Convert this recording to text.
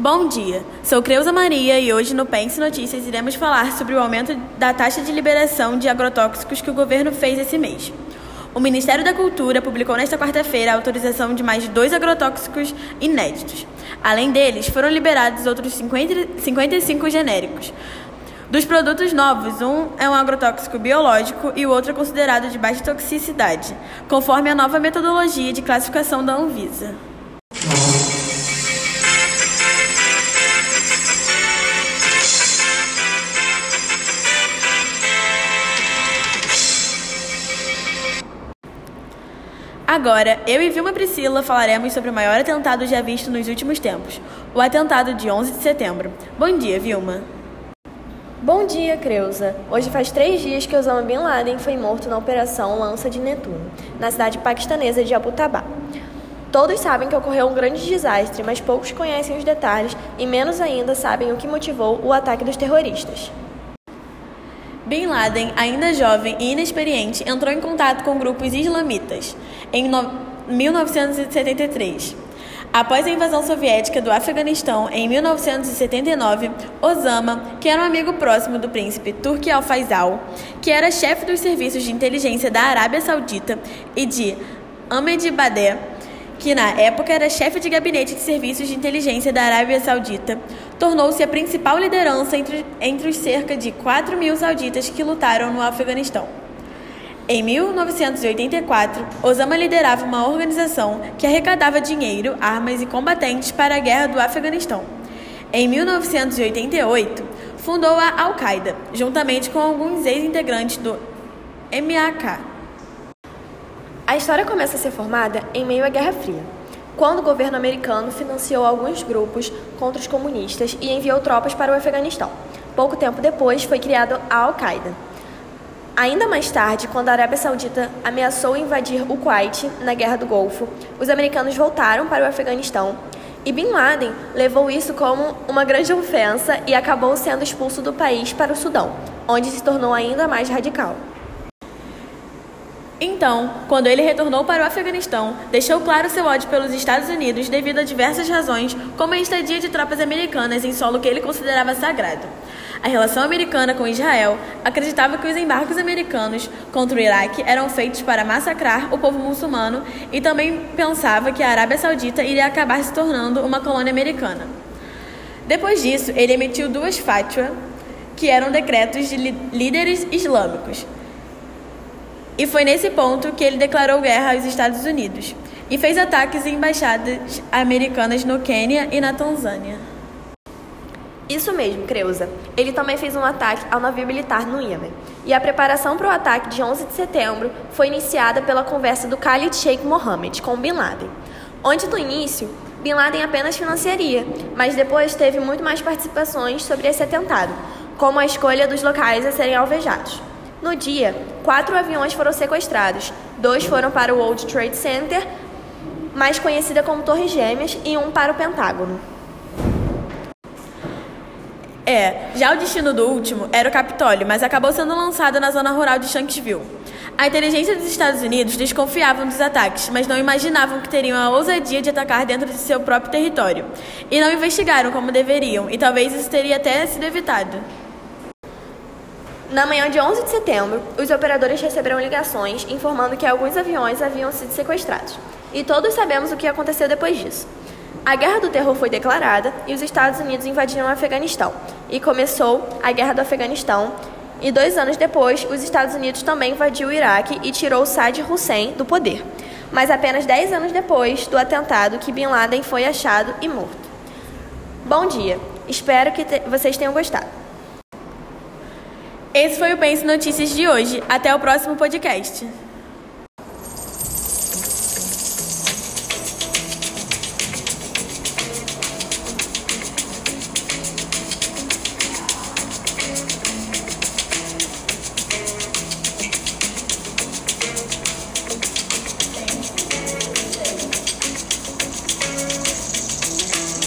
Bom dia, sou Creuza Maria e hoje no Pense Notícias iremos falar sobre o aumento da taxa de liberação de agrotóxicos que o governo fez esse mês. O Ministério da Cultura publicou nesta quarta-feira a autorização de mais dois agrotóxicos inéditos. Além deles, foram liberados outros 50, 55 genéricos. Dos produtos novos, um é um agrotóxico biológico e o outro é considerado de baixa toxicidade, conforme a nova metodologia de classificação da Anvisa. Agora, eu e Vilma Priscila falaremos sobre o maior atentado já visto nos últimos tempos, o atentado de 11 de setembro. Bom dia, Vilma. Bom dia, Creuza. Hoje faz três dias que Osama Bin Laden foi morto na Operação Lança de Netuno, na cidade paquistanesa de Abbottabad. Todos sabem que ocorreu um grande desastre, mas poucos conhecem os detalhes e menos ainda sabem o que motivou o ataque dos terroristas. Bin Laden, ainda jovem e inexperiente, entrou em contato com grupos islamitas em no... 1973. Após a invasão soviética do Afeganistão em 1979, Osama, que era um amigo próximo do príncipe Turki al-Faisal, que era chefe dos serviços de inteligência da Arábia Saudita, e de Ahmedibadeh, que na época era chefe de gabinete de serviços de inteligência da Arábia Saudita, tornou-se a principal liderança entre, entre os cerca de 4 mil sauditas que lutaram no Afeganistão. Em 1984, Osama liderava uma organização que arrecadava dinheiro, armas e combatentes para a guerra do Afeganistão. Em 1988, fundou a Al-Qaeda, juntamente com alguns ex-integrantes do MAK. A história começa a ser formada em meio à Guerra Fria, quando o governo americano financiou alguns grupos contra os comunistas e enviou tropas para o Afeganistão. Pouco tempo depois foi criado a Al-Qaeda. Ainda mais tarde, quando a Arábia Saudita ameaçou invadir o Kuwait na Guerra do Golfo, os americanos voltaram para o Afeganistão e Bin Laden levou isso como uma grande ofensa e acabou sendo expulso do país para o Sudão, onde se tornou ainda mais radical. Então, quando ele retornou para o Afeganistão, deixou claro seu ódio pelos Estados Unidos devido a diversas razões, como a estadia de tropas americanas em solo que ele considerava sagrado. A relação americana com Israel acreditava que os embarques americanos contra o Iraque eram feitos para massacrar o povo muçulmano e também pensava que a Arábia Saudita iria acabar se tornando uma colônia americana. Depois disso, ele emitiu duas fatwas, que eram decretos de líderes islâmicos, e foi nesse ponto que ele declarou guerra aos Estados Unidos e fez ataques em embaixadas americanas no Quênia e na Tanzânia. Isso mesmo, Creuza. Ele também fez um ataque ao navio militar no Iêmen. E a preparação para o ataque de 11 de setembro foi iniciada pela conversa do Khalid Sheikh Mohammed com Bin Laden, onde no início Bin Laden apenas financiaria, mas depois teve muito mais participações sobre esse atentado, como a escolha dos locais a serem alvejados. No dia, quatro aviões foram sequestrados. Dois foram para o World Trade Center, mais conhecida como Torres Gêmeas, e um para o Pentágono. É, já o destino do último era o Capitólio, mas acabou sendo lançado na zona rural de Shanksville. A inteligência dos Estados Unidos desconfiavam dos ataques, mas não imaginavam que teriam a ousadia de atacar dentro de seu próprio território. E não investigaram como deveriam, e talvez isso teria até sido evitado. Na manhã de 11 de setembro, os operadores receberam ligações informando que alguns aviões haviam sido sequestrados. E todos sabemos o que aconteceu depois disso. A Guerra do Terror foi declarada e os Estados Unidos invadiram o Afeganistão. E começou a Guerra do Afeganistão. E dois anos depois, os Estados Unidos também invadiu o Iraque e tirou Saddam Hussein do poder. Mas apenas 10 anos depois do atentado que Bin Laden foi achado e morto. Bom dia, espero que vocês tenham gostado. Esse foi o Pense Notícias de hoje. Até o próximo podcast.